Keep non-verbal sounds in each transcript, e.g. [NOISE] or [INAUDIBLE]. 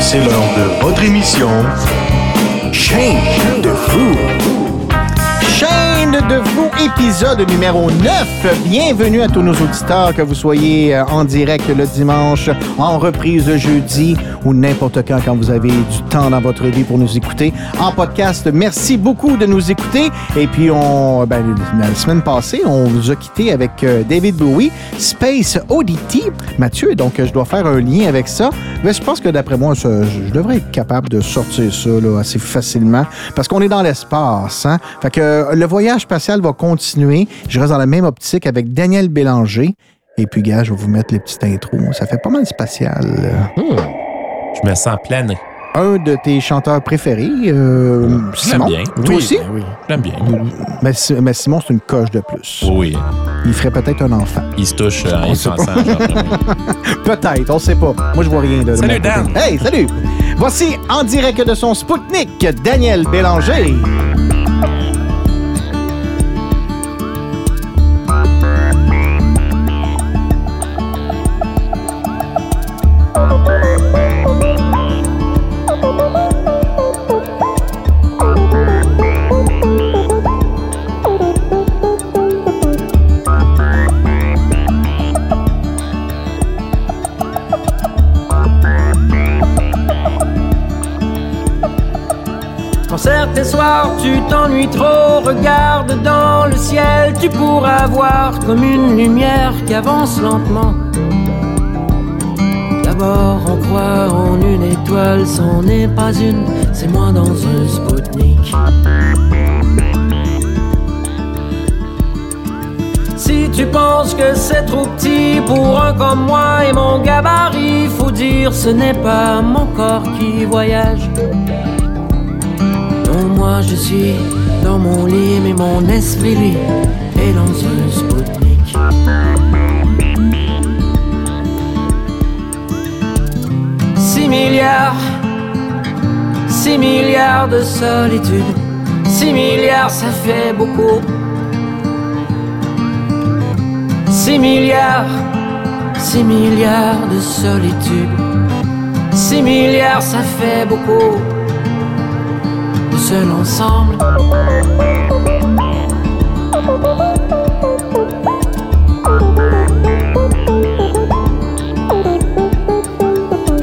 C'est l'heure de votre émission Chaîne de fou. Chaîne de vous, épisode numéro 9. Bienvenue à tous nos auditeurs, que vous soyez euh, en direct le dimanche, en reprise le jeudi ou n'importe quand quand vous avez du temps dans votre vie pour nous écouter. En podcast, merci beaucoup de nous écouter. Et puis, on, ben, la semaine passée, on vous a quitté avec euh, David Bowie, Space Oddity. Mathieu, donc je dois faire un lien avec ça. Mais je pense que d'après moi, je je devrais être capable de sortir ça là, assez facilement parce qu'on est dans l'espace. Hein? Fait que euh, le voyage spatial va continuer. Je reste dans la même optique avec Daniel Bélanger. Et puis, gars, je vais vous mettre les petites intros. Ça fait pas mal spatial. Je me sens plané. Un de tes chanteurs préférés, euh, Simon? bien. Toi Oui, aussi? oui. J'aime bien. Mais, Si- mais Simon, c'est une coche de plus. Oui. Il ferait peut-être un enfant. Il se touche euh, y pensant. genre. [LAUGHS] Peut-être, on sait pas. Moi, je vois rien de Salut. Dan. Hey, salut! Voici en direct de son Spoutnik, Daniel Bélanger. Certains soirs tu t'ennuies trop, regarde dans le ciel, tu pourras voir comme une lumière qui avance lentement. D'abord on croit en une étoile, c'en est pas une, c'est moi dans un Spoutnik. Si tu penses que c'est trop petit pour un comme moi et mon gabarit, faut dire ce n'est pas mon corps qui voyage. Moi je suis dans mon lit, mais mon esprit est dans un Spoutnik. Six milliards, six milliards de solitude, six milliards ça fait beaucoup. Six milliards, six milliards de solitude, six milliards ça fait beaucoup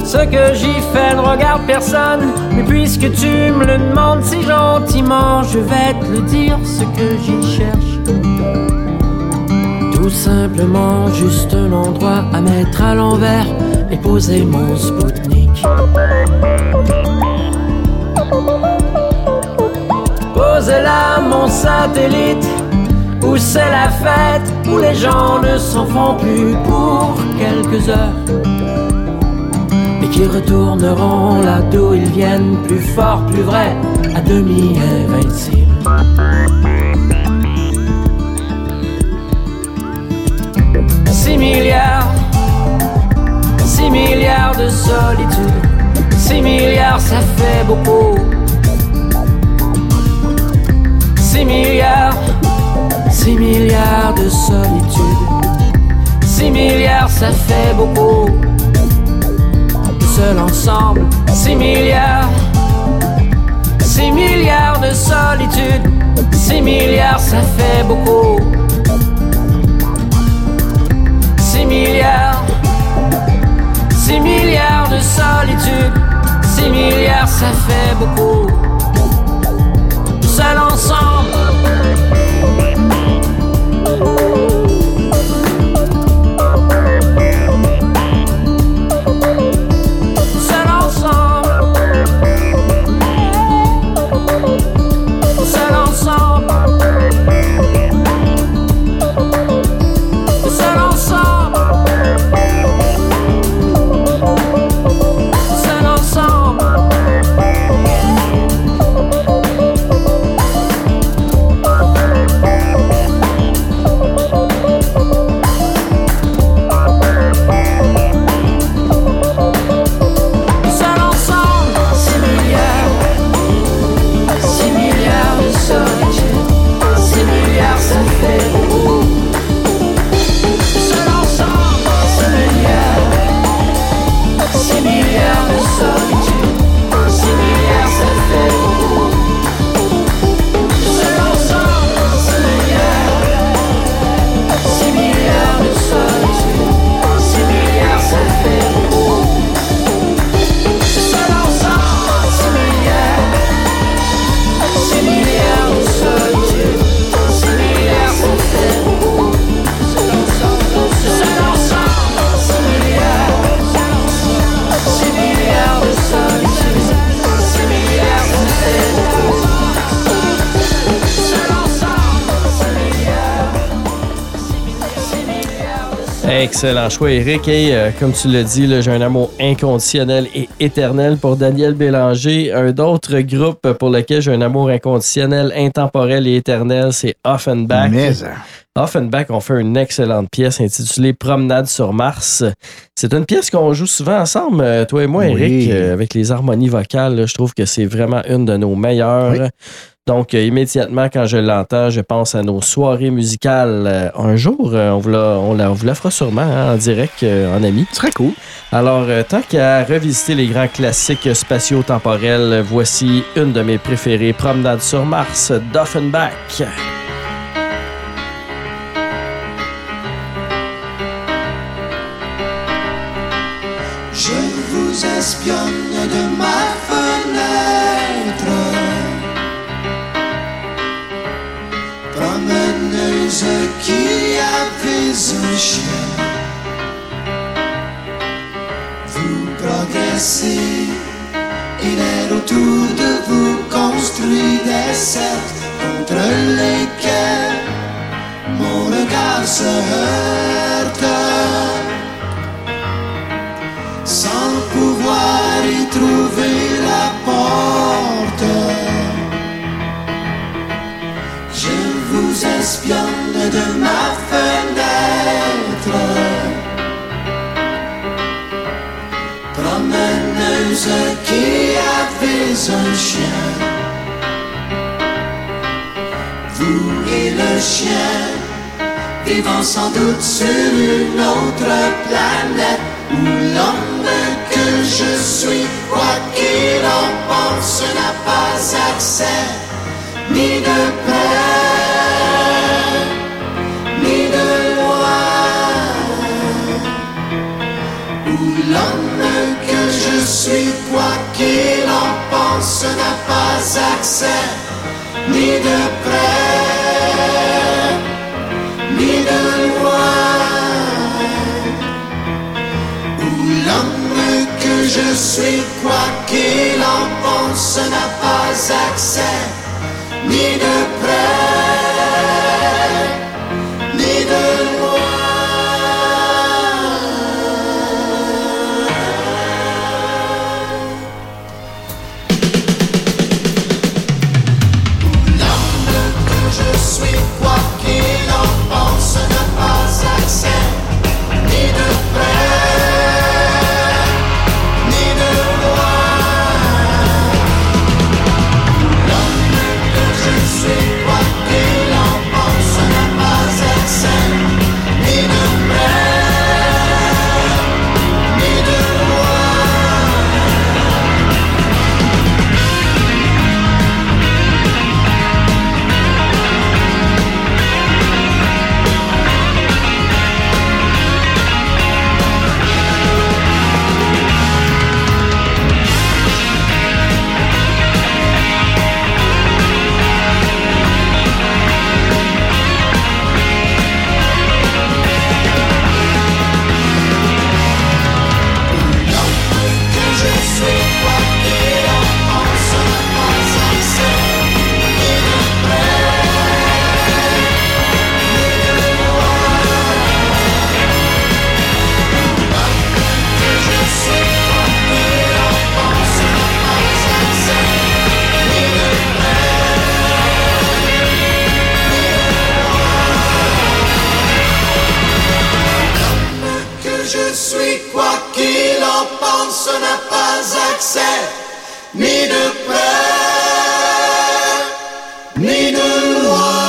Ce que j'y fais ne regarde personne, mais puisque tu me le demandes si gentiment, je vais te le dire ce que j'y cherche. Tout simplement juste un endroit à mettre à l'envers et poser mon Spoutnik. Pose là mon satellite. Où c'est la fête Où les gens ne s'en font plus pour quelques heures. Et qui retourneront là d'où ils viennent Plus fort, plus vrai, à demi invincible. Six milliards Six milliards de solitude. Six milliards ça fait beaucoup 6 milliards, 6 milliards de solitude. 6 milliards, ça fait beaucoup. Seul ensemble, 6 milliards, 6 milliards de solitude. 6 milliards, ça fait beaucoup. 6 milliards, 6 milliards de solitude. 6 milliards, ça fait beaucoup seul ensemble. Excellent choix, Eric. Et euh, comme tu l'as dit, j'ai un amour inconditionnel et éternel pour Daniel Bélanger. Un autre groupe pour lequel j'ai un amour inconditionnel, intemporel et éternel, c'est Offenbach. Mais, euh, Offenbach ont fait une excellente pièce intitulée Promenade sur Mars. C'est une pièce qu'on joue souvent ensemble, euh, toi et moi. Eric, euh, avec les harmonies vocales. Je trouve que c'est vraiment une de nos meilleures. Oui. Donc, euh, immédiatement, quand je l'entends, je pense à nos soirées musicales. Euh, un jour, euh, on, vous la, on, la, on vous la fera sûrement hein, en direct, en ami. serait cool. Alors, tant qu'à revisiter les grands classiques spatio-temporels, voici une de mes préférées, Promenade sur Mars, d'Offenbach. Chien. Vous progressez et l'air autour de vous construit des cercles contre lesquels mon regard se heurte sans pouvoir y trouver la porte. Vous espionne de ma fenêtre. Promeneuse qui avait un chien. Vous et le chien vivant sans doute sur une autre planète où l'homme que je suis, quoi qu'il en pense, n'a pas accès ni de près pense, n'a pas accès ni de près ni de loin. Où l'homme que je suis, quoi qu'il en pense, n'a pas accès ni de près ni de près, ni de loin.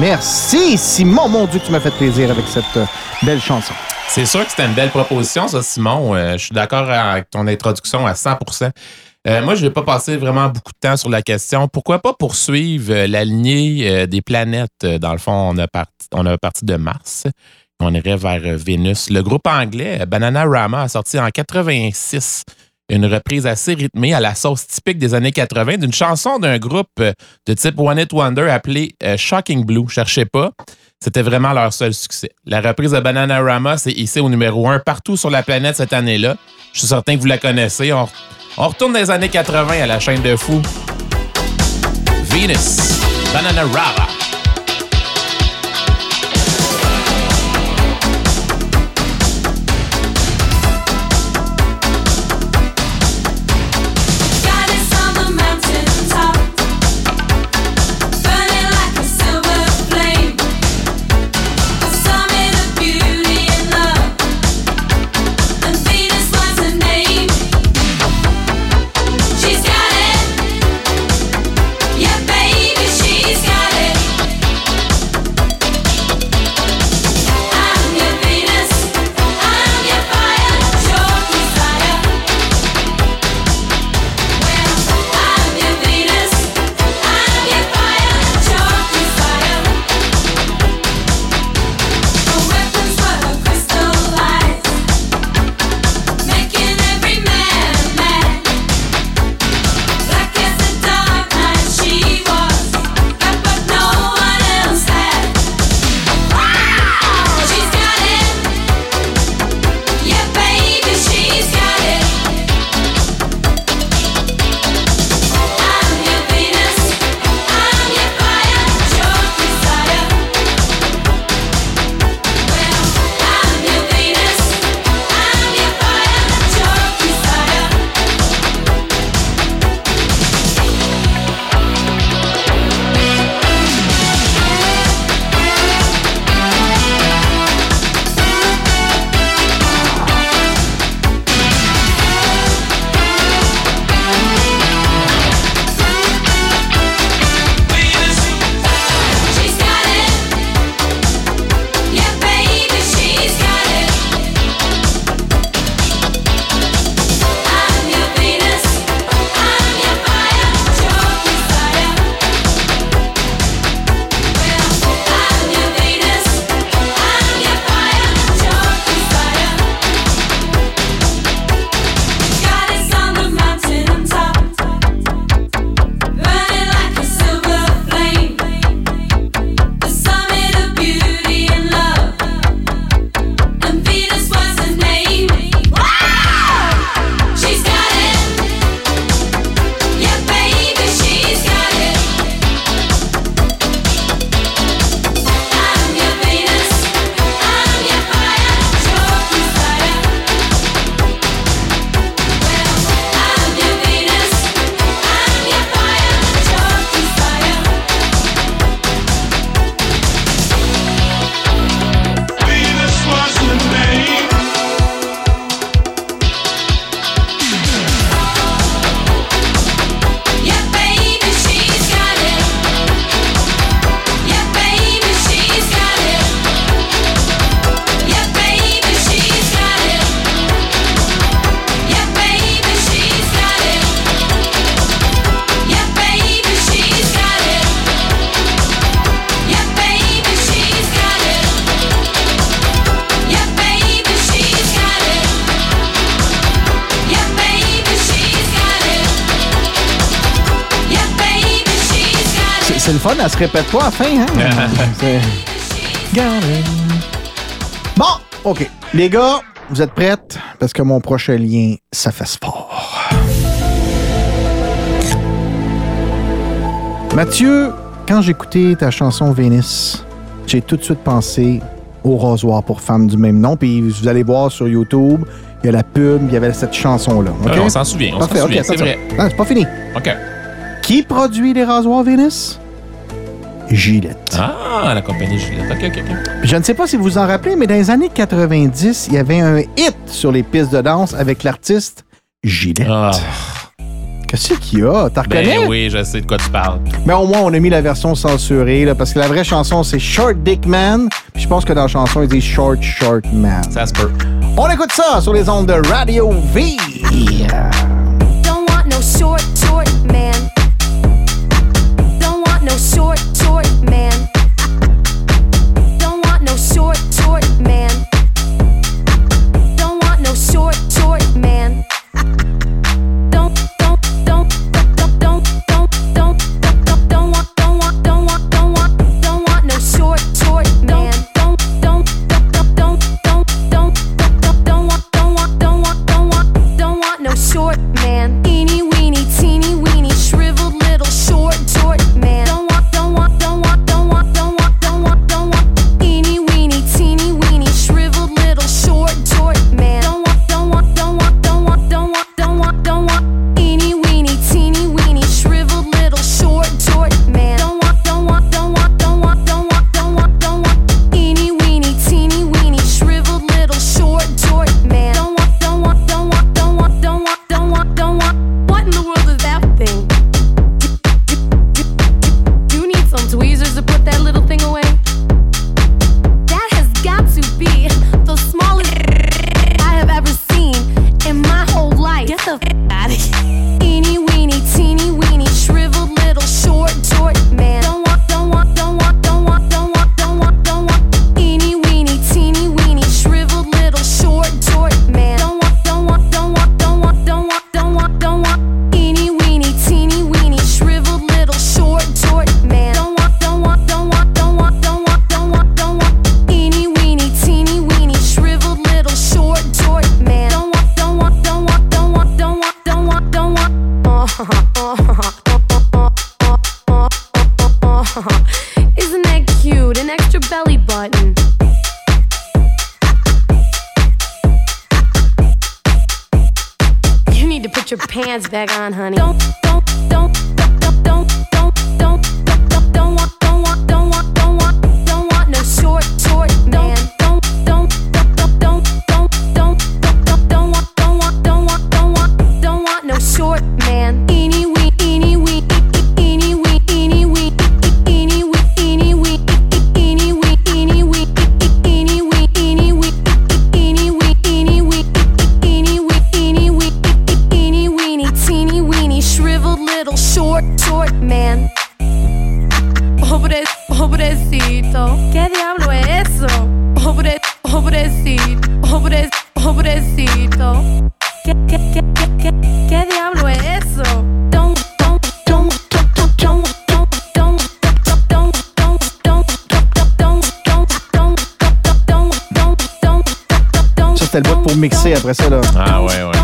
Merci, Simon. Mon Dieu, que tu m'as fait plaisir avec cette euh, belle chanson. C'est sûr que c'était une belle proposition, ça, Simon. Euh, je suis d'accord avec ton introduction à 100% Euh, moi, je vais pas passer vraiment beaucoup de temps sur la question. Pourquoi pas poursuivre la lignée euh, des planètes? Dans le fond, on a, parti, on a parti de Mars. On irait vers euh, Vénus. Le groupe anglais euh, Bananarama a sorti en 86 une reprise assez rythmée à la sauce typique des années 80 d'une chanson d'un groupe euh, de type One It Wonder appelé Shocking Blue. Cherchez pas. C'était vraiment leur seul succès. La reprise de Bananarama s'est hissée au numéro 1 partout sur la planète cette année-là. Je suis certain que vous la connaissez. On, retourne les années 80 à la chaîne de fou. Venus. Banana c'est le fun, elle se répète pas à la fin, hein? [LAUGHS] C'est- Garden. Bon, OK. Les gars, vous êtes prêtes? Parce que mon prochain lien, ça fait sport. Mathieu, quand j'écoutais ta chanson Vénus, j'ai tout de suite pensé au rasoir pour femmes du même nom. Puis vous allez voir sur YouTube, il y a la pub, il y avait cette chanson-là. OK? Ouais, on s'en souvient, on s'en souvient, c'est vrai. Ah, c'est pas fini. OK. Qui produit les rasoirs Vénus? Gillette. Ah, la compagnie Gillette. OK, OK, OK. Je ne sais pas si vous vous en rappelez, mais dans les années 90, il y avait un hit sur les pistes de danse avec l'artiste Gillette. Ah, Qu'est-ce qu'il y a? T'en reconnais? ben oui, je sais de quoi tu parles. Mais au moins, on a mis la version censurée, là, parce que la vraie chanson, c'est Short Dick Man. Puis je pense que dans la chanson, il dit Short Short Man. Ça se peut. On écoute ça sur les ondes de Radio V. Don't want no short, short man. No short, short man. Don't want no short, short man. Don't want no short, back on, c'était le bout pour mixer après ça, là. Ah ouais, ouais.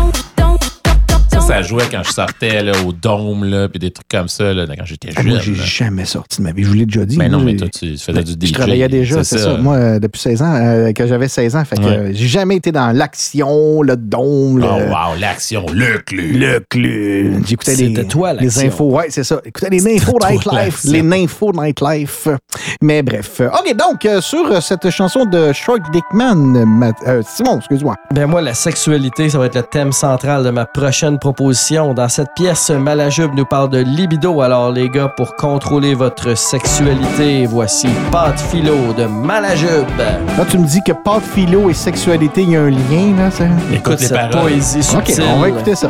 Ça, jouait quand je sortais là, au dôme, là, puis des trucs comme ça, là, quand j'étais Ah, jeune. moi, j'ai là. jamais sorti de ma vie. Je vous l'ai déjà dit. Mais non, mais toi, tu faisais du DJ. Je travaillais déjà, c'est ça. Moi, euh, depuis 16 ans, euh, que j'avais 16 ans. Fait que Ouais. j'ai jamais été dans l'action, le dôme, le. Oh, wow, l'action, le clé. Le clou. J'écoutais les, toi, les infos. Ouais, c'est ça. Écoutais les infos nightlife. Les infos nightlife. Mais bref. OK, donc, euh, sur cette chanson de Shark Dickman, Simon, excuse-moi. Ben moi, la sexualité, ça va être le thème central de ma prochaine proposition. Dans cette pièce, Malajube nous parle de libido. Alors les gars, pour contrôler votre sexualité, voici Pat Philo de Malajube. Là, tu me dis que pâte philo et sexualité, il y a un lien, là. ça? Écoute les cette paroles. poésie OK, on va écouter ça.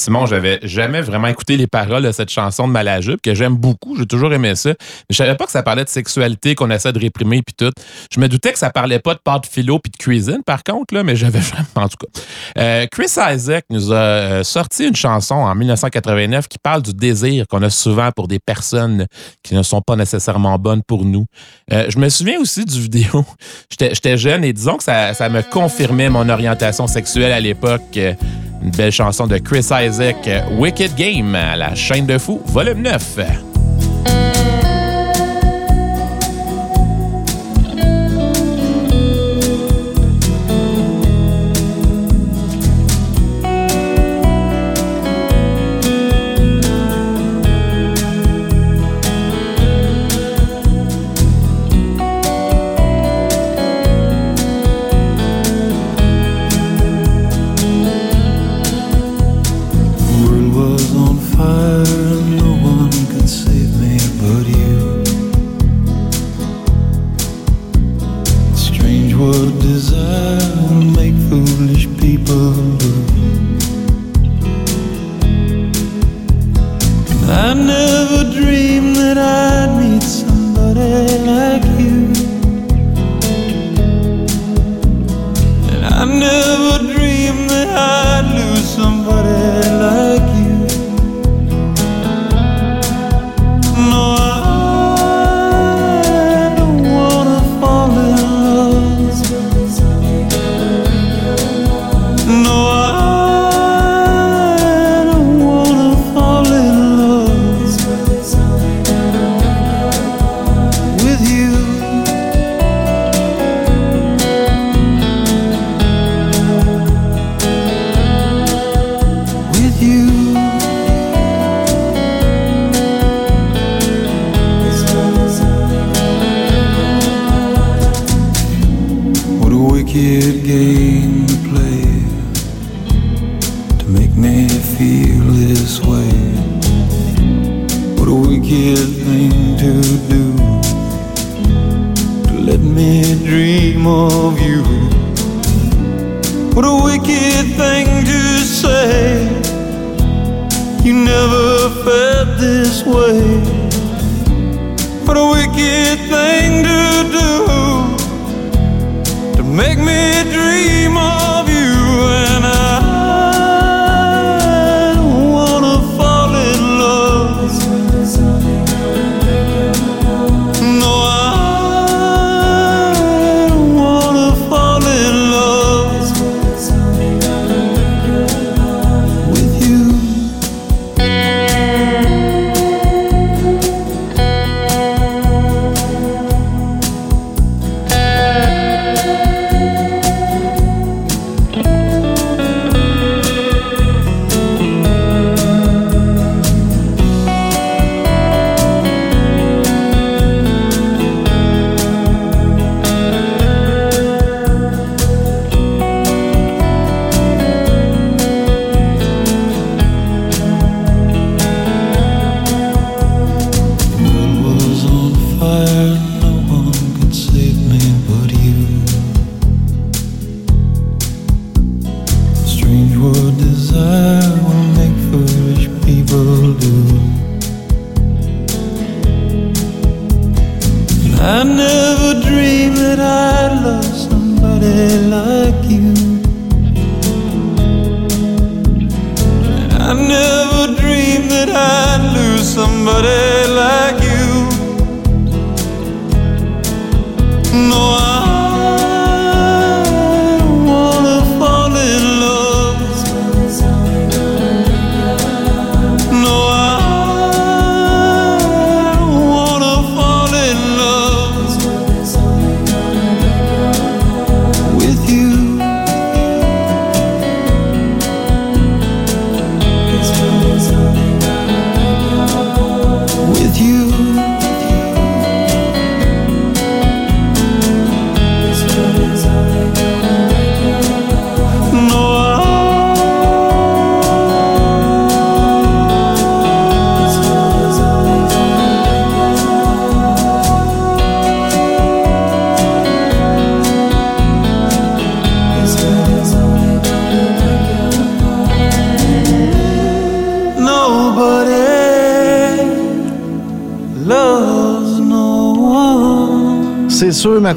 Simon, j'avais jamais vraiment écouté les paroles de cette chanson de Malajup, que j'aime beaucoup, j'ai toujours aimé ça. Mais je savais pas que ça parlait de sexualité, qu'on essaie de réprimer, puis tout. Je me doutais que ça parlait pas de pâte philo puis de cuisine, par contre, là, mais j'avais [LAUGHS] vraiment, en tout cas. Euh, Chris Isaac nous a euh, sorti une chanson en 1989 qui parle du désir qu'on a souvent pour des personnes qui ne sont pas nécessairement bonnes pour nous. Euh, je me souviens aussi du vidéo. [LAUGHS] J'étais jeune et disons que ça me confirmait mon orientation sexuelle à l'époque. Une belle chanson de Chris Isaac, Wicked Game, la chaîne de fou, volume 9.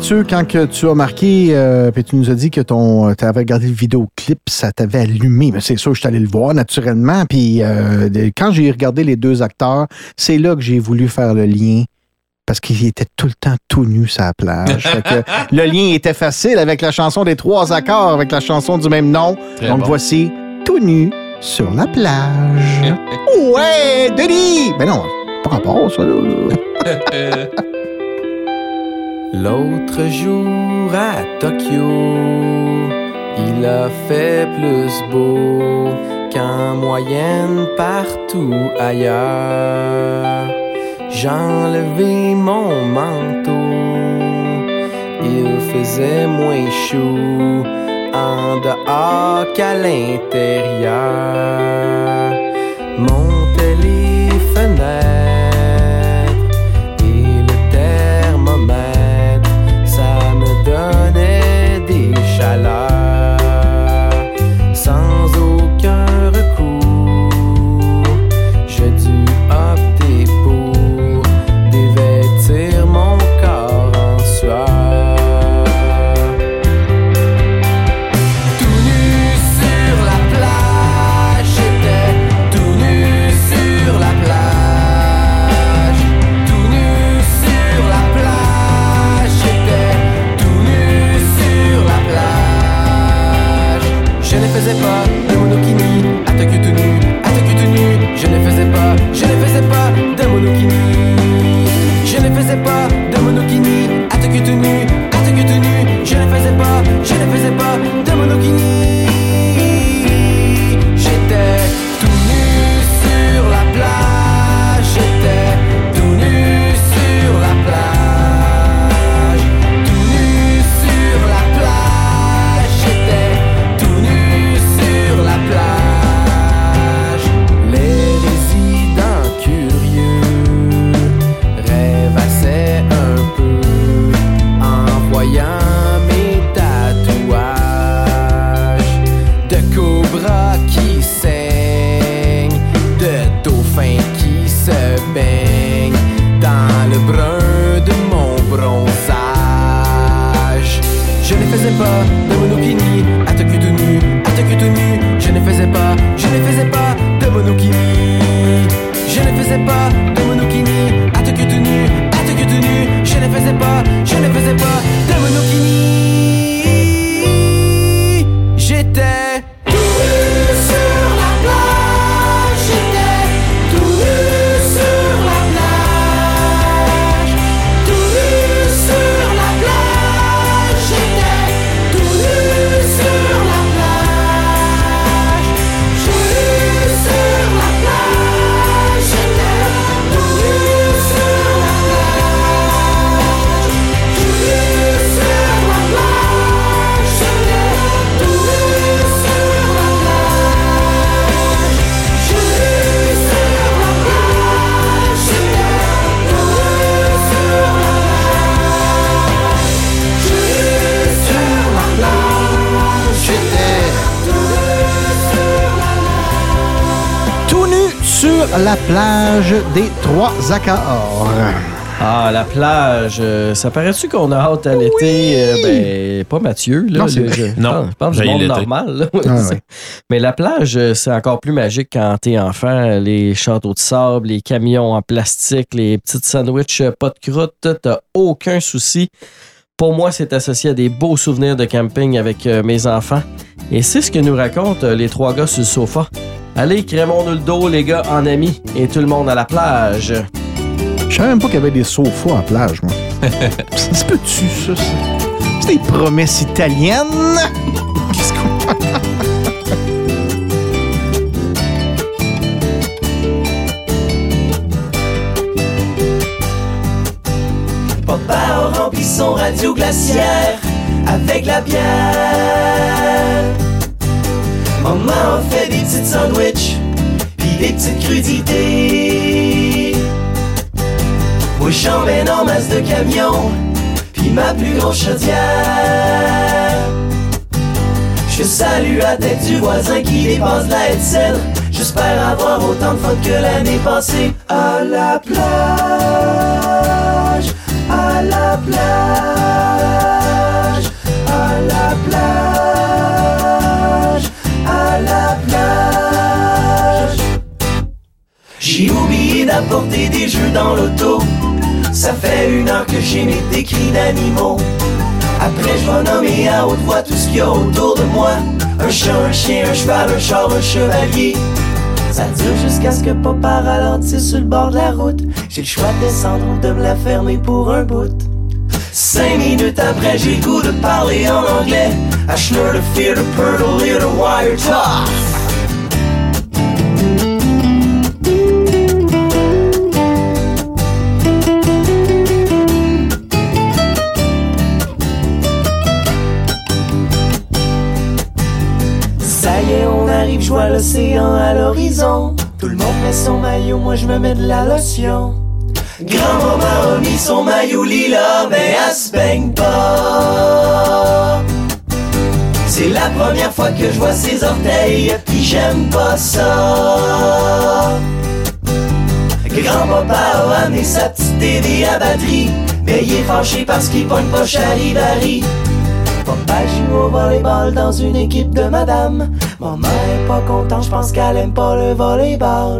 Mathieu, quand que tu as marqué, euh, puis tu nous as dit que ton, tu avais regardé le vidéoclip, ça t'avait allumé. Mais c'est sûr, je suis allé le voir naturellement. Puis euh, quand j'ai regardé les deux acteurs, c'est là que j'ai voulu faire le lien. Parce qu'il était tout le temps tout nu sur la plage. Fait que [LAUGHS] le lien était facile avec la chanson des trois accords, avec la chanson du même nom. Très Donc bon. voici Tout nu sur la plage. [LAUGHS] ouais, Denis! Ben non, pas rapport, ça. Là. [LAUGHS] L'autre jour à Tokyo, il a fait plus beau qu'en moyenne partout ailleurs. J'ai mon manteau, il faisait moins chaud en dehors qu'à l'intérieur. Faisais pas de monokini, à Tokyo tout nu, à Tokyo tout nu. Je ne faisais pas, je ne faisais pas de monokini. Je ne faisais pas plage des trois accords. Ah, la plage, euh, ça paraît-tu qu'on a hâte à l'été? Euh, ben, pas Mathieu, là. Non, c'est le- je Non, pense- je pense du monde normal, là. Ah, ouais. [LAUGHS] Mais la plage, euh, c'est encore plus magique quand t'es enfant. Les châteaux de sable, les camions en plastique, les petites sandwichs pas de croûte, t'as aucun souci. Pour moi, c'est associé à des beaux souvenirs de camping avec mes enfants. Et c'est ce que nous racontent les trois gars sur le sofa. Allez, crémons-nous le dos, les gars, en amis, et tout le monde à la plage. Je savais même pas qu'il y avait des sofas à la plage, moi. [LAUGHS] Ça se peut-tu, ça? ça? C'est des promesses italiennes? Qu'est-ce qu'on... Papa a rempli son radio glaciaire avec la bière. Maman fait des petites sandwichs, puis des petites crudités. Moi j'emmène en masse de camions, puis ma plus grosse chaudière. Je salue la tête du voisin qui dépasse la Edsel. J'espère avoir autant de fun que l'année passée. À la plage, à la plage, J'ai oublié d'apporter des jeux dans l'auto. Ça fait une heure que j'imite des cris d'animaux. Après, je vais nommer à haute voix tout ce qu'il y a autour de moi. Un chat, un chien, un cheval, un char, un chevalier. Ça dure jusqu'à ce que papa ralentisse sur le bord de la route. J'ai le choix de descendre ou de me la fermer pour un bout. Cinq minutes après, j'ai le goût de parler en anglais. I slur the fear, the pearl, the wire tough. L'océan à l'horizon. Tout le monde met son maillot, moi je me mets de la lotion. Grand-maman a mis son maillot lila, mais elle se baigne pas. C'est la première fois que je vois ses orteils, puis j'aime pas ça. Grand-papa a amené sa petite TV à batterie, mais il est fâché parce qu'il pogne pas Charivari. Papa joue au volleyball dans une équipe de madame. Maman est pas contente, je pense qu'elle aime pas le volleyball.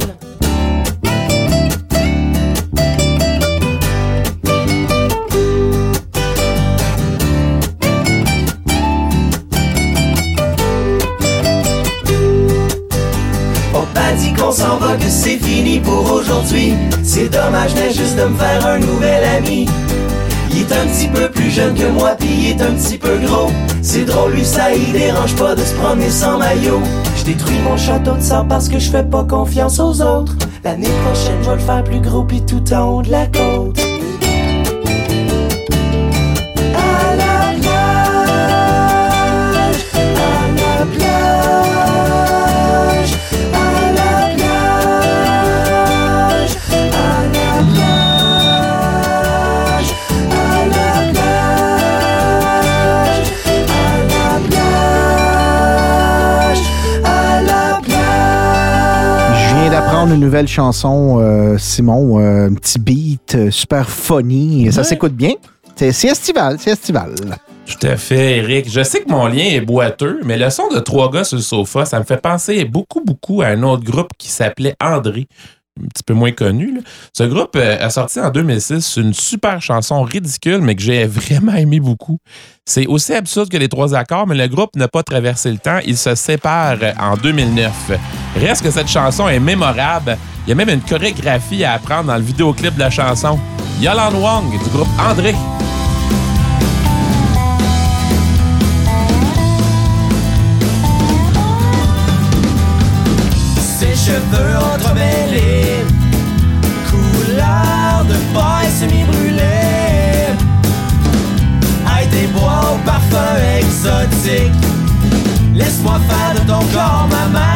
Dit qu'on s'en va, que c'est fini pour aujourd'hui. C'est dommage, mais juste de me faire un nouvel ami. Il est un petit peu plus jeune que moi, puis il est un petit peu gros. C'est drôle, lui, ça, il dérange pas de se promener sans maillot. Je détruis mon château de sable parce que je fais pas confiance aux autres. L'année prochaine, je vais le faire plus gros, puis tout en haut de la côte. Une nouvelle chanson, euh, Simon, euh, un petit beat euh, super funny. Ça s'écoute bien. C'est c'est estival, c'est estival. Tout à fait, Eric. Je sais que mon lien est boiteux, mais le son de trois gars sur le sofa, ça me fait penser beaucoup, beaucoup à un autre groupe qui s'appelait André. Un petit peu moins connu. là. Ce groupe euh, a sorti en 2006 une super chanson ridicule, mais que j'ai vraiment aimé beaucoup. C'est aussi absurde que les trois accords, mais le groupe n'a pas traversé le temps. Il se sépare euh, en 2009. Reste que cette chanson est mémorable. Il y a même une chorégraphie à apprendre dans le vidéoclip de la chanson. Yolande Wong du groupe André. Ses cheveux entremêlés, Laisse-moi faire de ton corps ma marinade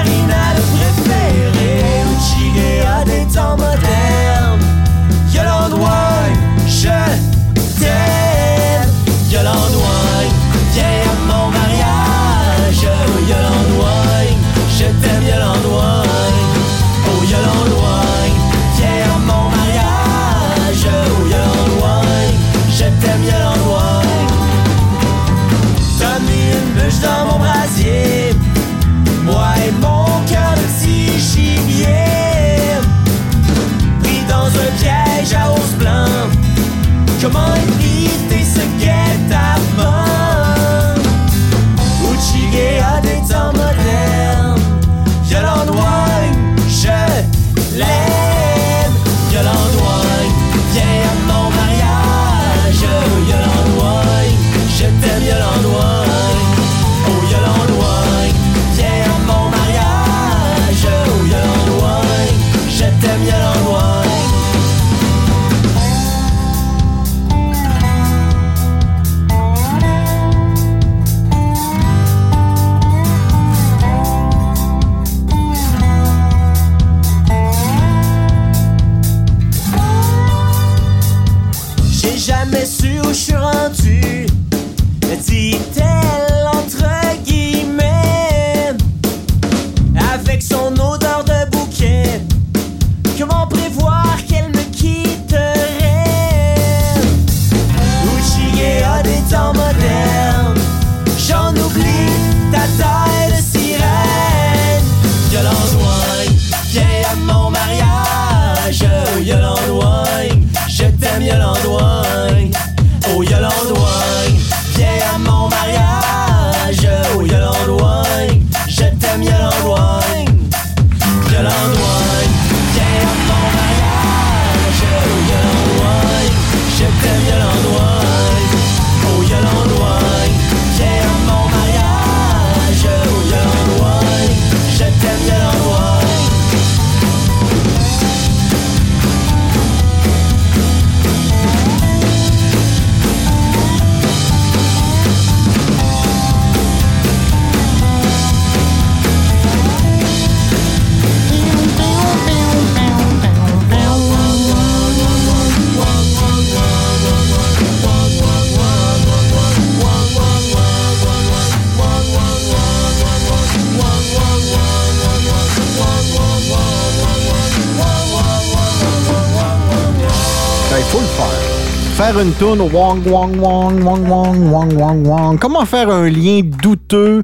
faire une tourne wong, wong, wong, wong, wong, wong, wong, wong. Comment faire un lien douteux?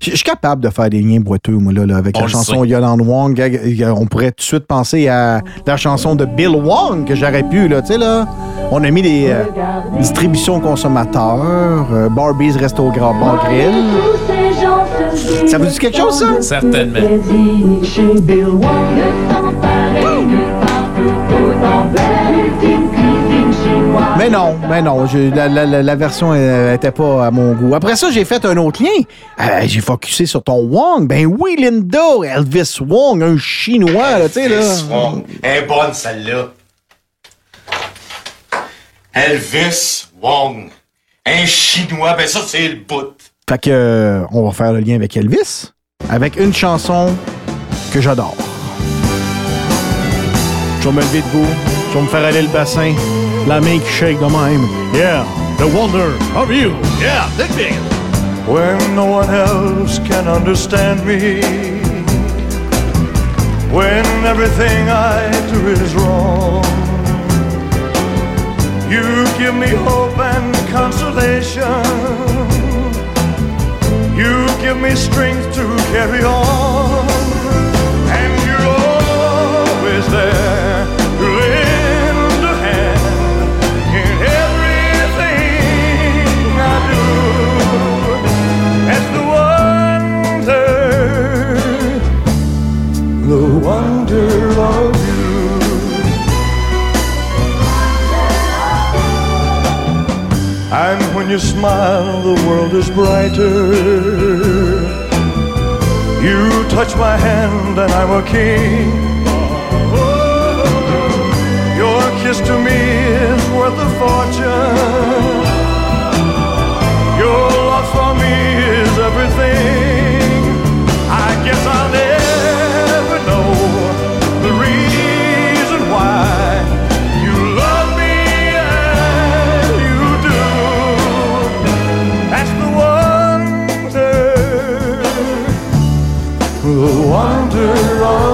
Je suis capable de faire des liens boiteux, moi, là, là avec la chanson sait. Yolande Wong. On pourrait tout de suite penser à la chanson de Bill Wong que j'aurais pu, là, tu sais, là. On a mis des euh, distributions consommateurs, euh, Barbie's Resto Grand Bar Grill. Ça vous dit quelque chose, ça? Certainement. Mais non, mais non, je- la, la- la- la version n'était pas à mon goût. Après ça, j'ai fait un autre lien. Euh, j'ai focusé sur ton Wong. Ben oui, Linda, Elvis Wong, un Chinois, là, tu sais, là. Elvis Wong. Elle est bonne, celle-là. Elvis Wong. Un Chinois, ben ça, c'est le bout. Fait que, euh, on va faire le lien avec Elvis, avec une chanson que j'adore. Je vais me lever debout, je vais me faire aller le bassin, la main shake de même. Yeah, the wonder of you. Yeah, dig dig. when no one else can understand me, when everything I do is wrong. You give me hope and consolation. You give me strength to carry on. And you're always there you smile, the world is brighter. You touch my hand, and I'm a king. Your kiss to me is worth a fortune. Your love for me is everything. wonder on.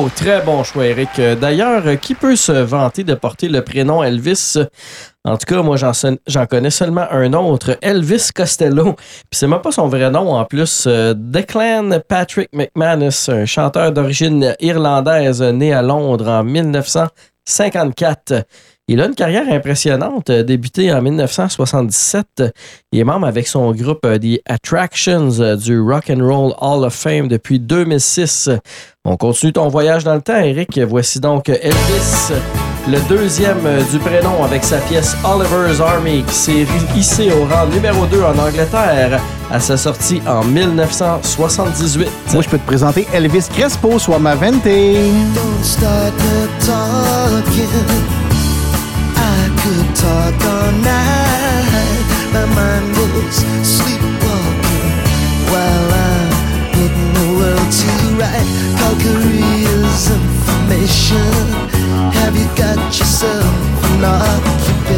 Oh, très bon choix, Eric. Euh, D'ailleurs, euh, qui peut se vanter de porter le prénom Elvis? En tout cas, moi, j'en connais seulement un autre, Elvis Costello. Puis c'est même pas son vrai nom en plus. Euh, Declan Patrick McManus, un chanteur d'origine irlandaise né à Londres en 1954. Il a une carrière impressionnante, euh, débutée en 1977. Il est membre avec son groupe euh, The Attractions euh, du Rock and Roll Hall of Fame depuis 2006. On continue ton voyage dans le temps, Eric. Voici donc Elvis, le deuxième euh, du prénom avec sa pièce Oliver's Army qui s'est hissé au rang numéro 2 en Angleterre à sa sortie en 1978. Moi, je peux te présenter Elvis Crespo, Suamavente. Don't start the talking. Talk all night. My mind goes sleepwalking while I'm putting the world to right. Calgary's information. Have you got yourself an occupation?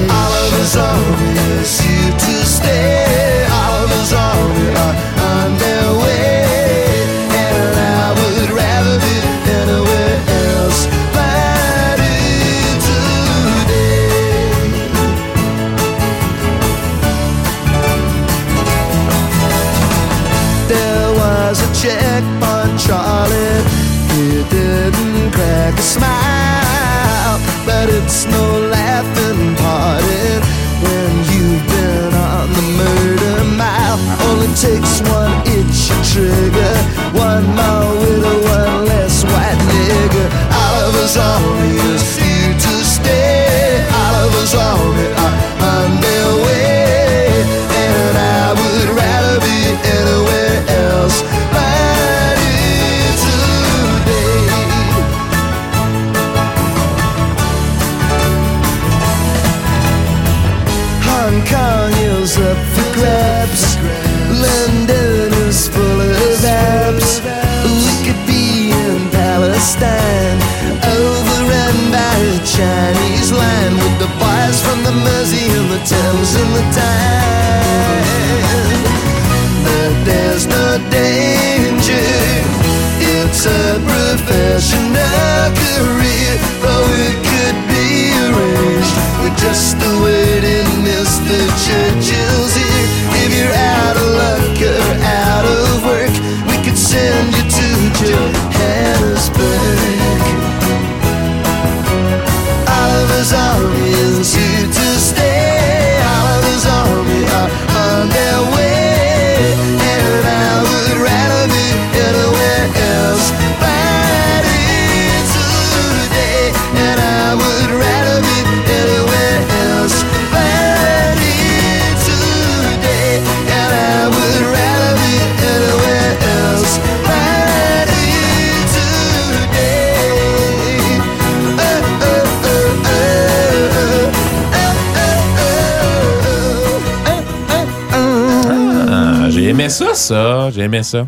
ça, ça. J'aimais ça.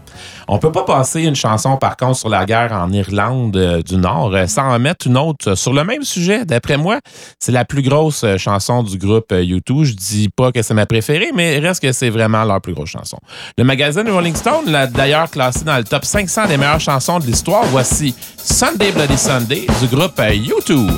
On peut pas passer une chanson, par contre, sur la guerre en Irlande euh, du Nord euh, sans en mettre une autre euh, sur le même sujet. D'après moi, c'est la plus grosse chanson du groupe YouTube. Je dis pas que c'est ma préférée, mais reste que c'est vraiment leur plus grosse chanson. Le magazine Rolling Stone l'a d'ailleurs classé dans le top 500 des meilleures chansons de l'histoire. Voici Sunday Bloody Sunday du groupe YouTube.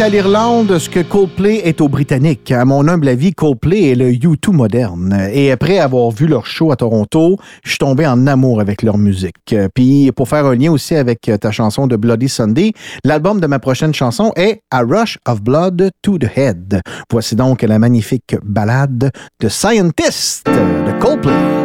à l'Irlande ce que Coldplay est aux Britanniques. À mon humble avis, Coldplay est le U2 moderne. Et après avoir vu leur show à Toronto, je suis tombé en amour avec leur musique. Puis pour faire un lien aussi avec euh, ta chanson de Bloody Sunday, l'album de ma prochaine chanson est A Rush of Blood to the Head. Voici donc la magnifique ballade de Scientist de Coldplay.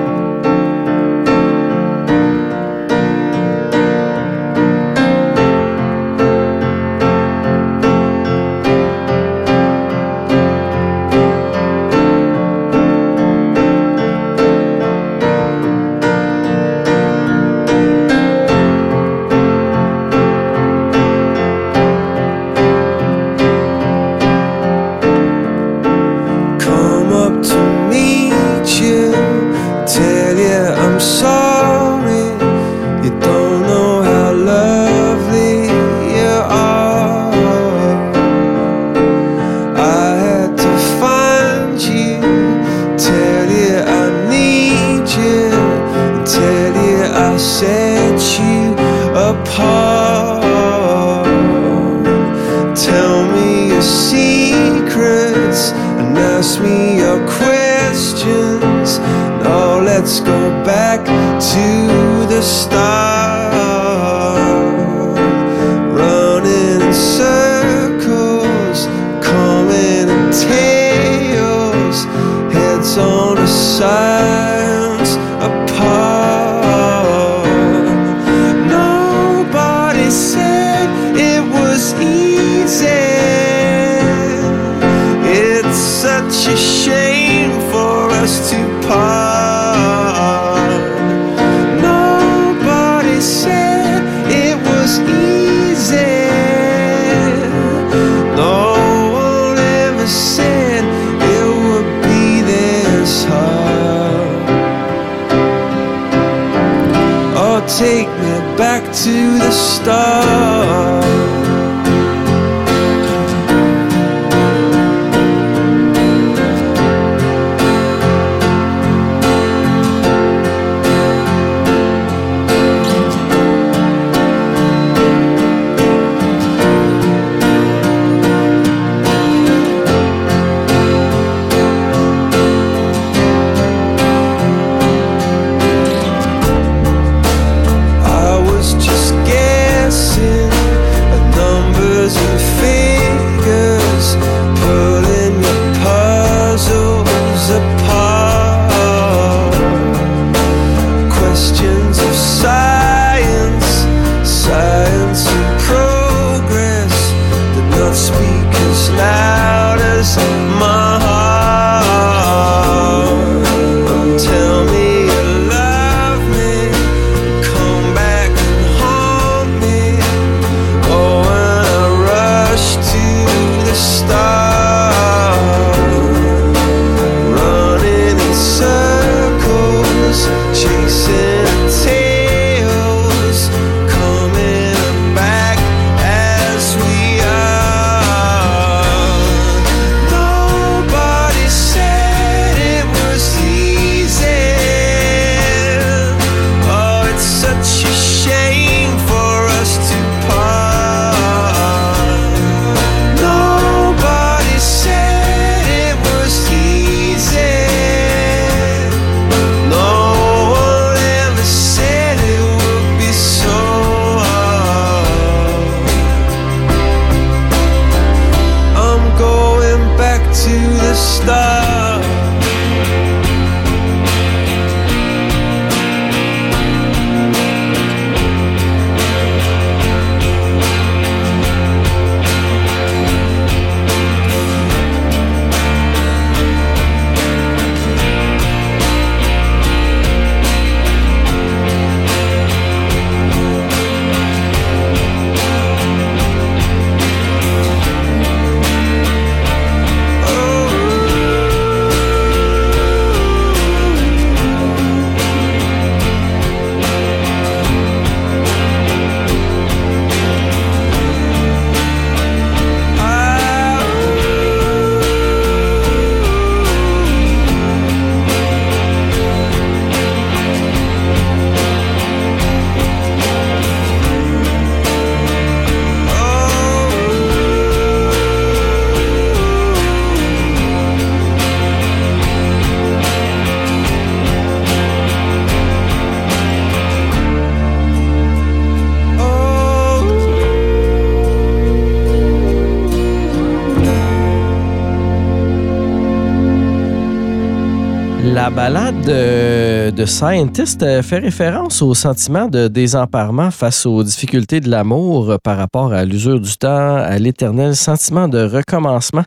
De Scientist euh, fait référence au sentiment de désemparement face aux difficultés de l'amour par rapport à l'usure du temps, à l'éternel sentiment de recommencement.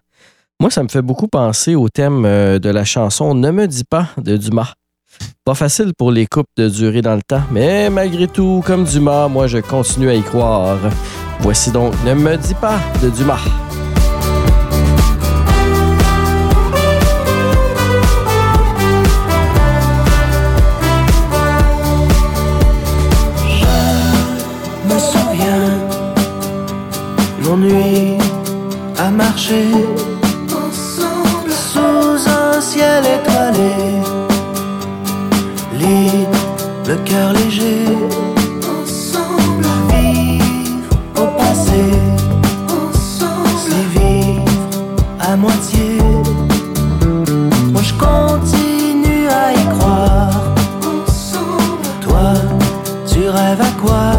Moi, ça me fait beaucoup penser au thème euh, de la chanson Ne me dis pas de Dumas. Pas facile pour les couples de durer dans le temps, mais malgré tout, comme Dumas, moi je continue à y croire. Voici donc Ne me dis pas de Dumas. L'ennui a marché ensemble. sous un ciel étoilé, libre, le cœur léger, ensemble. Vivre au passé, ensemble. C'est vivre à moitié. Moi je continue à y croire, ensemble. Toi, tu rêves à quoi?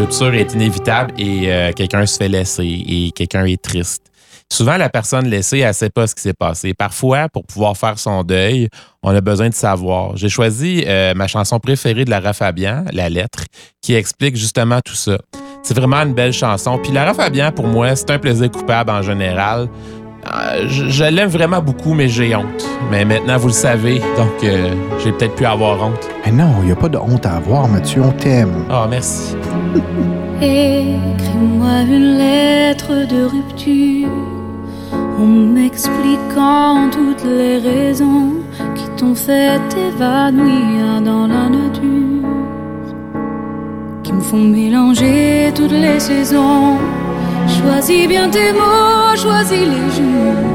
Rupture est inévitable et euh, quelqu'un se fait laisser et quelqu'un est triste. Souvent, la personne laissée, elle ne sait pas ce qui s'est passé. Parfois, pour pouvoir faire son deuil, on a besoin de savoir. J'ai choisi euh, ma chanson préférée de Lara Fabian, La Lettre, qui explique justement tout ça. C'est vraiment une belle chanson. Puis Lara Fabian, pour moi, c'est un plaisir coupable en général. Euh, je je l'aime vraiment beaucoup, mais j'ai honte. Mais maintenant, vous le savez, donc euh, j'ai peut-être pu avoir honte. Mais non, il n'y a pas de honte à avoir, Mathieu. On t'aime. Ah, merci. [LAUGHS] Écris-moi une lettre de rupture en m'expliquant toutes les raisons qui t'ont fait évanouir dans la nature, qui me font mélanger toutes les saisons. Choisis bien tes mots, choisis les justes,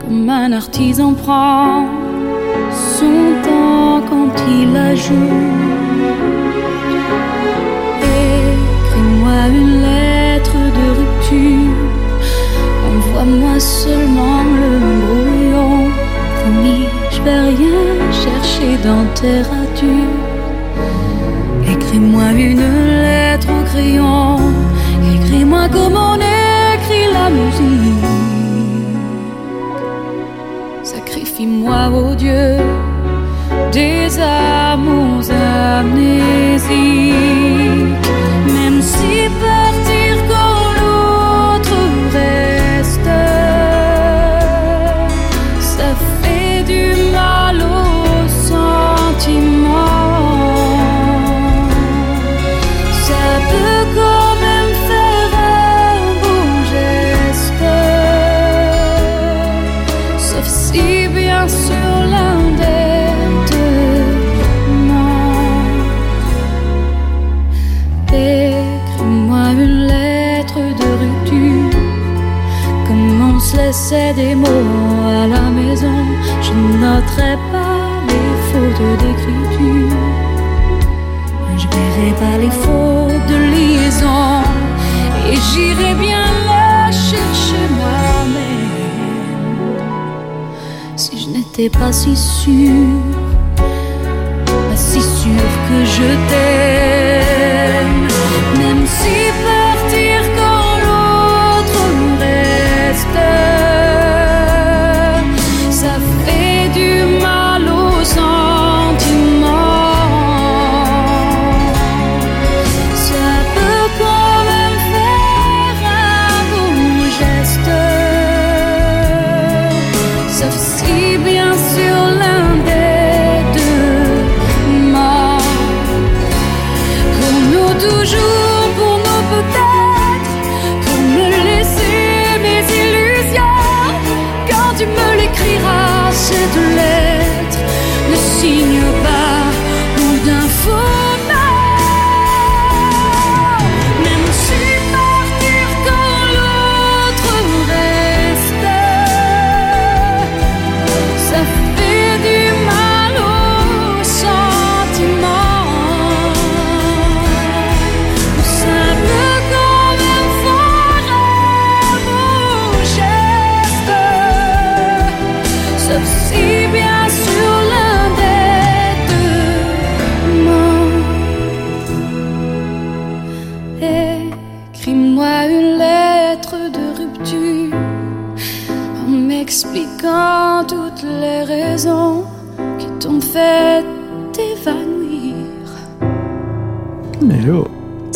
comme un artisan prend son temps quand il ajoute. Écris-moi une lettre de rupture. Envoie-moi seulement le brouillon. Promis, je vais rien chercher dans tes ratures. Écris-moi une lettre au crayon. Écris-moi comme on écrit la musique. Sacrifie Confie-moi, ô Dieu, des amours amnésiques. Même si partir quand l'autre reste, ça fait du mal laissait des mots à la maison, je noterai pas les fautes d'écriture. Je verrai pas les fautes de liaison et j'irai bien la chercher moi-même. Si je n'étais pas si sûre, pas si sûre que je t'aime,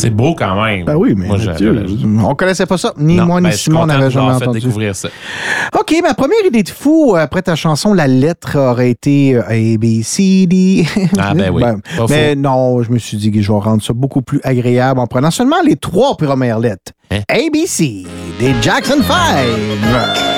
C'est beau quand même. ben oui, mais Moi, on connaissait pas ça. Ni Non, moi, ben, ni suis Simon n'avait jamais entendu. découvrir ça. OK, ma première idée de fou après ta chanson, la lettre aurait été euh, A, B, C, D. [LAUGHS] Ah, ben oui. Pas mais non, je me suis dit que je vais rendre ça beaucoup plus agréable en prenant seulement les trois premières lettres. Hein? A, B, C des Jackson 5.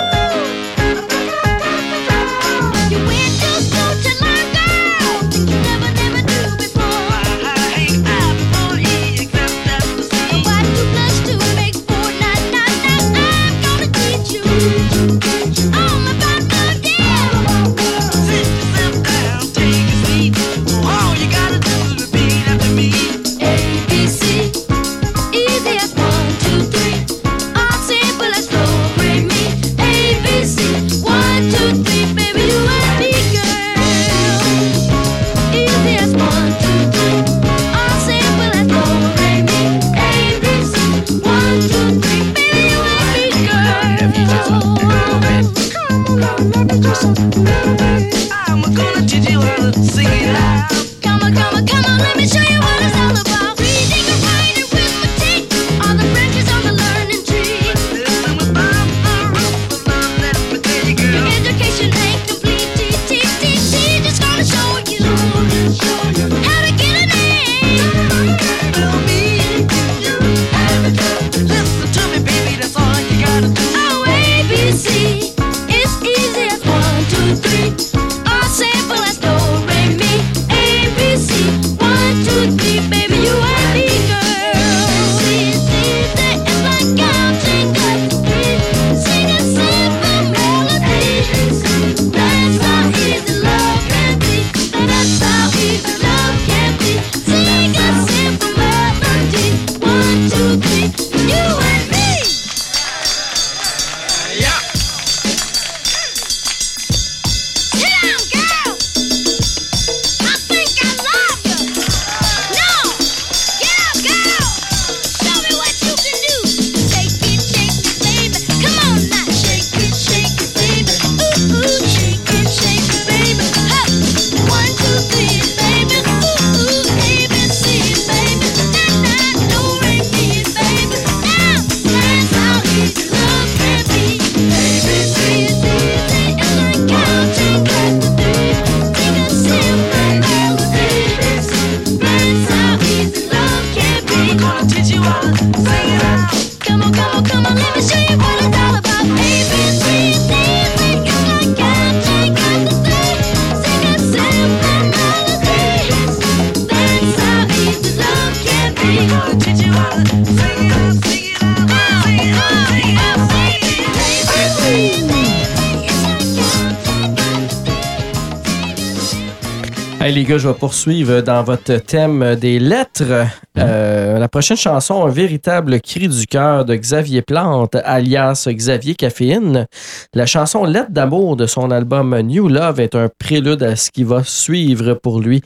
Les gars, je vais poursuivre dans votre thème des lettres. Euh, la prochaine chanson, un véritable cri du cœur de Xavier Plante, alias Xavier Caféine. La chanson Lettre d'amour de son album New Love est un prélude à ce qui va suivre pour lui.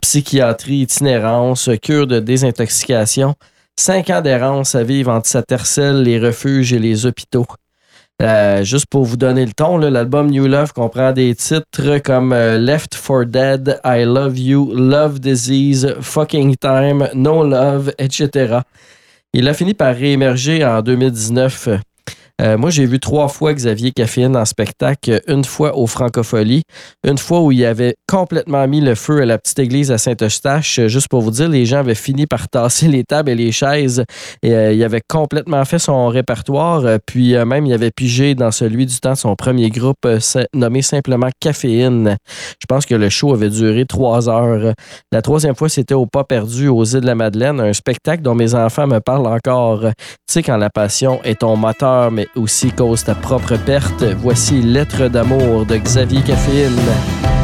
Psychiatrie, itinérance, cure de désintoxication, cinq ans d'errance à vivre entre sa tercelle, les refuges et les hôpitaux. Euh, juste pour vous donner le ton, l'album New Love comprend des titres comme euh, Left for Dead, I Love You, Love Disease, Fucking Time, No Love, etc. Il a fini par réémerger en 2019. Euh, moi, j'ai vu trois fois Xavier Caffine en spectacle, une fois au Francophonie, une fois où il avait complètement mis le feu à la petite église à Saint-Eustache. Juste pour vous dire, les gens avaient fini par tasser les tables et les chaises et euh, il avait complètement fait son répertoire. Euh, puis euh, même, il avait pigé dans celui du temps son premier groupe euh, nommé simplement Caféine. Je pense que le show avait duré trois heures. La troisième fois, c'était au Pas perdu aux îles de la Madeleine, un spectacle dont mes enfants me parlent encore. Tu sais, quand la passion est ton moteur, mais aussi cause ta propre perte. Voici Lettre d'amour de Xavier Caféine. «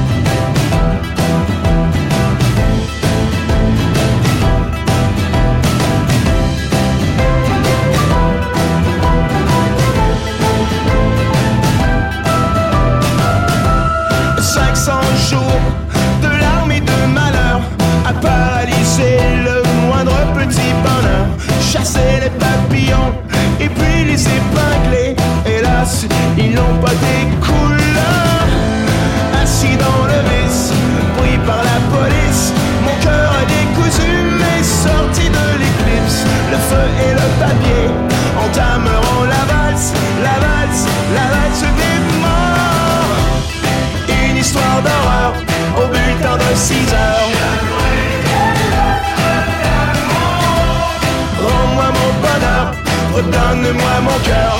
redonne-moi mon cœur.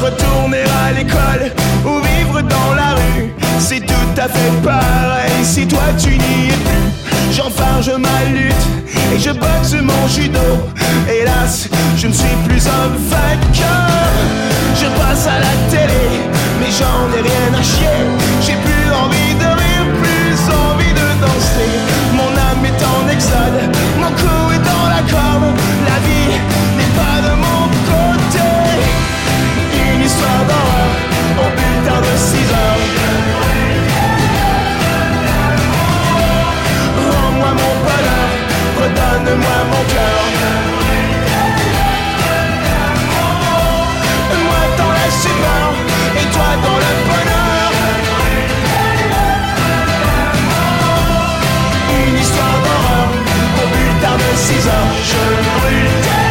Retourner à l'école ou vivre dans la rue, c'est tout à fait pareil si toi tu n'y es plus. J'enfarge ma lutte et je boxe mon judo. Hélas, je ne suis plus un vainqueur. Je passe à la télé, mais j'en ai rien à chier. J'ai plus envie de rire, plus envie de danser. Mon âme est en exode, mon cou est dans la corde. La vie n'est pas de mon côté. Une histoire d'horreur au bulletin de 6 heures. Rends-moi mon bonheur, redonne-moi mon cœur. Une histoire d'horreur, au plus tard de je brûle.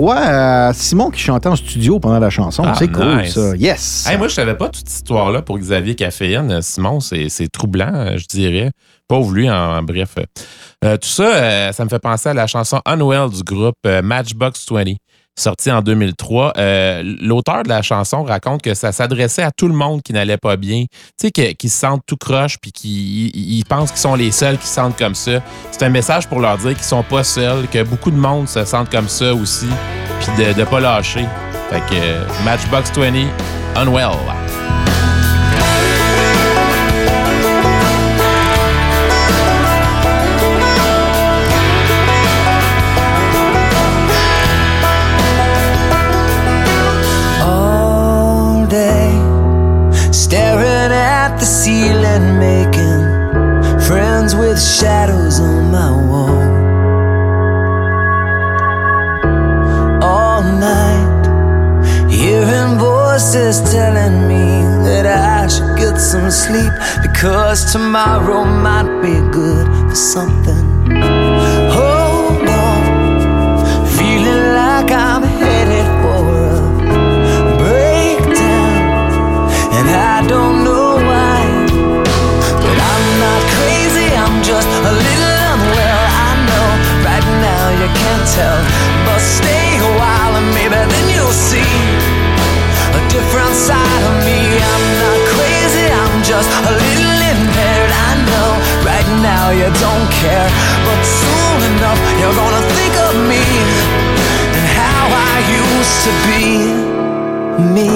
Droit à Simon qui chantait en studio pendant la chanson. Ah, c'est cool, nice. ça. Yes! Hey, moi, je savais pas toute cette histoire-là pour Xavier Caféine. Euh, Simon, c'est troublant, euh, je dirais. Pauvre lui, en, en bref. Euh, tout ça, euh, ça me fait penser à la chanson Unwell du groupe Matchbox 20, sortie en 2003. Euh, L'auteur de la chanson raconte que ça s'adressait à tout le monde qui n'allait pas bien, tu sais, qui se sentent tout croche puis qui ils- ils pensent qu'ils sont les seuls qui se sentent comme ça. C'est un message pour leur dire qu'ils sont pas seuls, que beaucoup de monde se sentent comme ça aussi, puis de ne pas lâcher. Fait que euh, Matchbox 20, Unwell. Ceiling, making friends with shadows on my wall. All night, hearing voices telling me that I should get some sleep because tomorrow might be good for something. Different side of me. I'm not crazy, I'm just a little impaired. I know right now you don't care, but soon enough you're gonna think of me and how I used to be me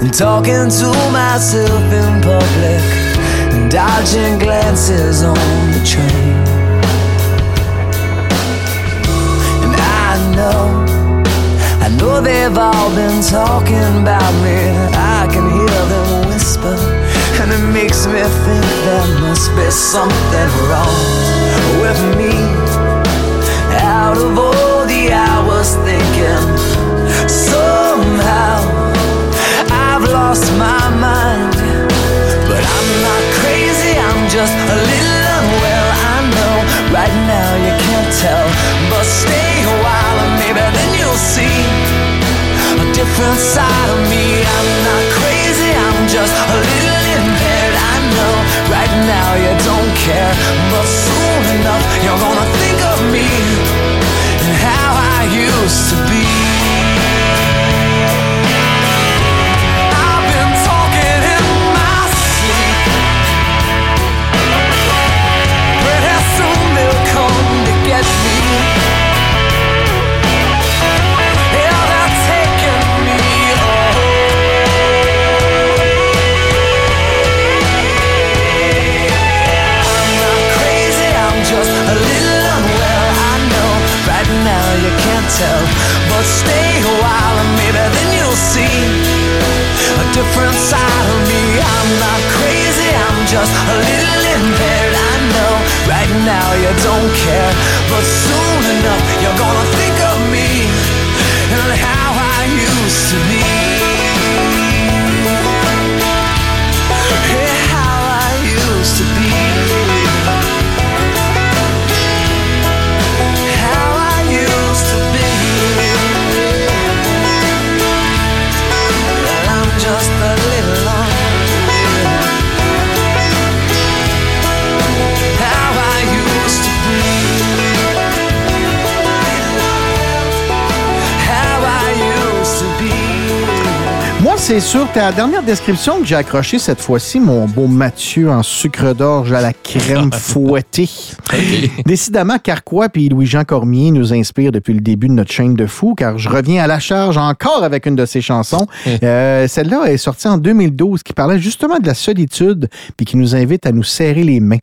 and talking to myself in public and dodging glances on the train. They've all been talking about me. I can hear them whisper, and it makes me think there must be something wrong with me. Out of all the hours thinking, somehow I've lost my mind. But I'm not crazy, I'm just a little unwell. I know right now you can't tell. But different side of me. I'm not crazy, I'm just a little impaired. I know right now you don't care. But soon enough you're gonna think of me and how I used to be. You but stay a while and maybe then you'll see a different side of me. I'm not crazy, I'm just a little impaired. I know right now you don't care, but soon enough you're gonna think of me and how I used to be. C'est sur ta dernière description que j'ai accroché cette fois-ci, mon beau Mathieu en sucre d'orge à la crème [LAUGHS] fouettée. Décidément, Carquois et Louis-Jean Cormier nous inspirent depuis le début de notre chaîne de fou, car je reviens à la charge encore avec une de ses chansons. Euh, Celle-là est sortie en 2012, qui parlait justement de la solitude, puis qui nous invite à nous serrer les mains.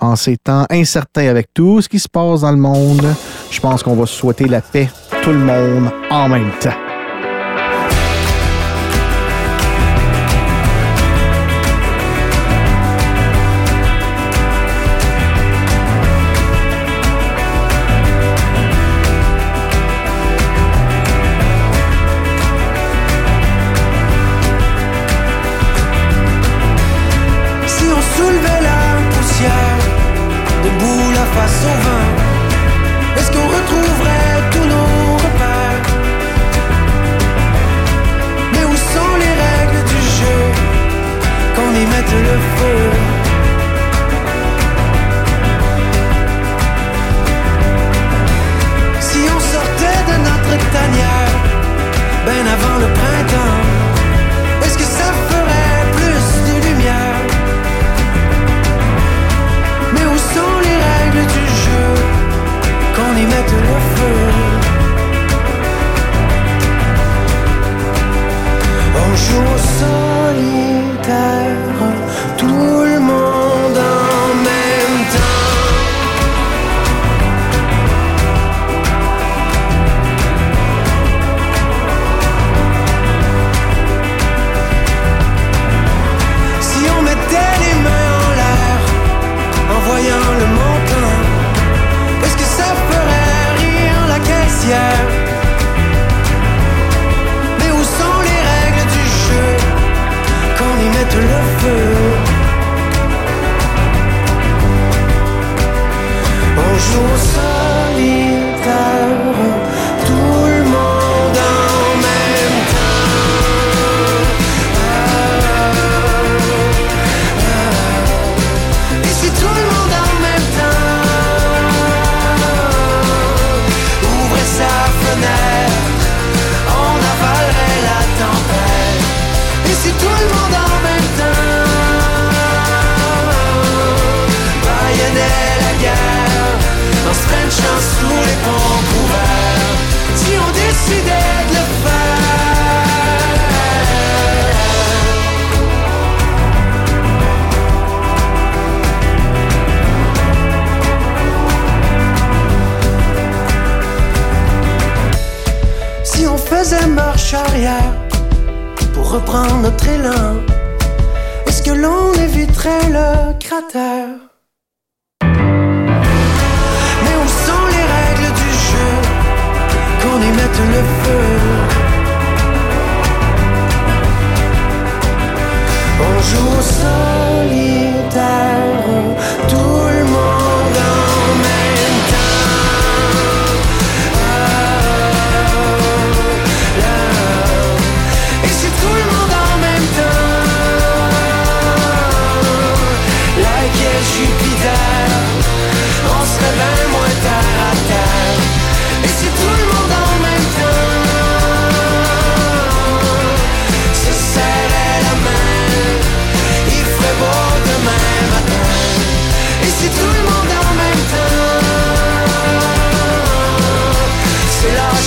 En ces temps incertains avec tout ce qui se passe dans le monde, je pense qu'on va souhaiter la paix, tout le monde, en même temps. Faisait marche arrière pour reprendre notre élan, est-ce que l'on éviterait le cratère? Mais où sont les règles du jeu qu'on y mette le feu? On joue au solitaire,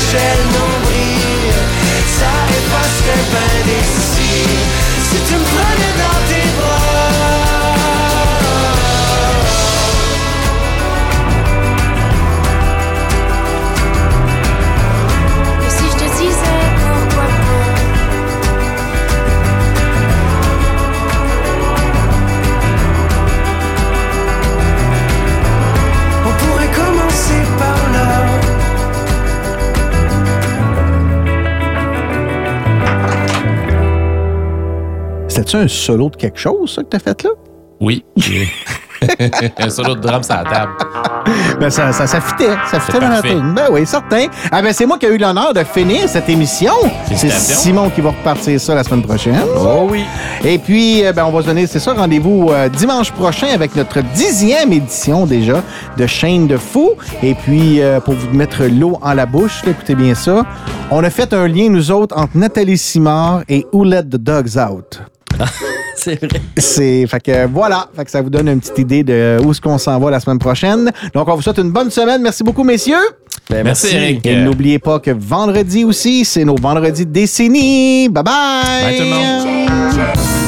Se lâchait le nombril Ça effacerait ben des soucis Si tu me C'était-tu un solo de quelque chose, ça, que t'as fait là? Oui. [LAUGHS] un solo de drum sur la table. Ben, ça, ça, ça fitait. Ça fitait dans la tune. Ben oui, certain. Ah, ben, c'est moi qui ai eu l'honneur de finir cette émission. C'est. Simon qui va repartir ça la semaine prochaine. Oh oui. Et puis, euh, ben, on va se donner, c'est ça, rendez-vous euh, dimanche prochain avec notre dixième édition déjà de Chaîne de Fou. Et puis, euh, pour vous mettre l'eau en la bouche, là, écoutez bien ça, on a fait un lien, nous autres, entre Nathalie Simard et Who Let the Dogs Out. [LAUGHS] C'est vrai. C'est fait que voilà, fait que ça vous donne une petite idée de où est-ce qu'on s'en va la semaine prochaine. Donc on vous souhaite une bonne semaine. Merci beaucoup messieurs. Ben, Merci, Eric. Et n'oubliez pas que vendredi aussi, c'est nos vendredis de décennie. Bye bye. Bye tout le monde.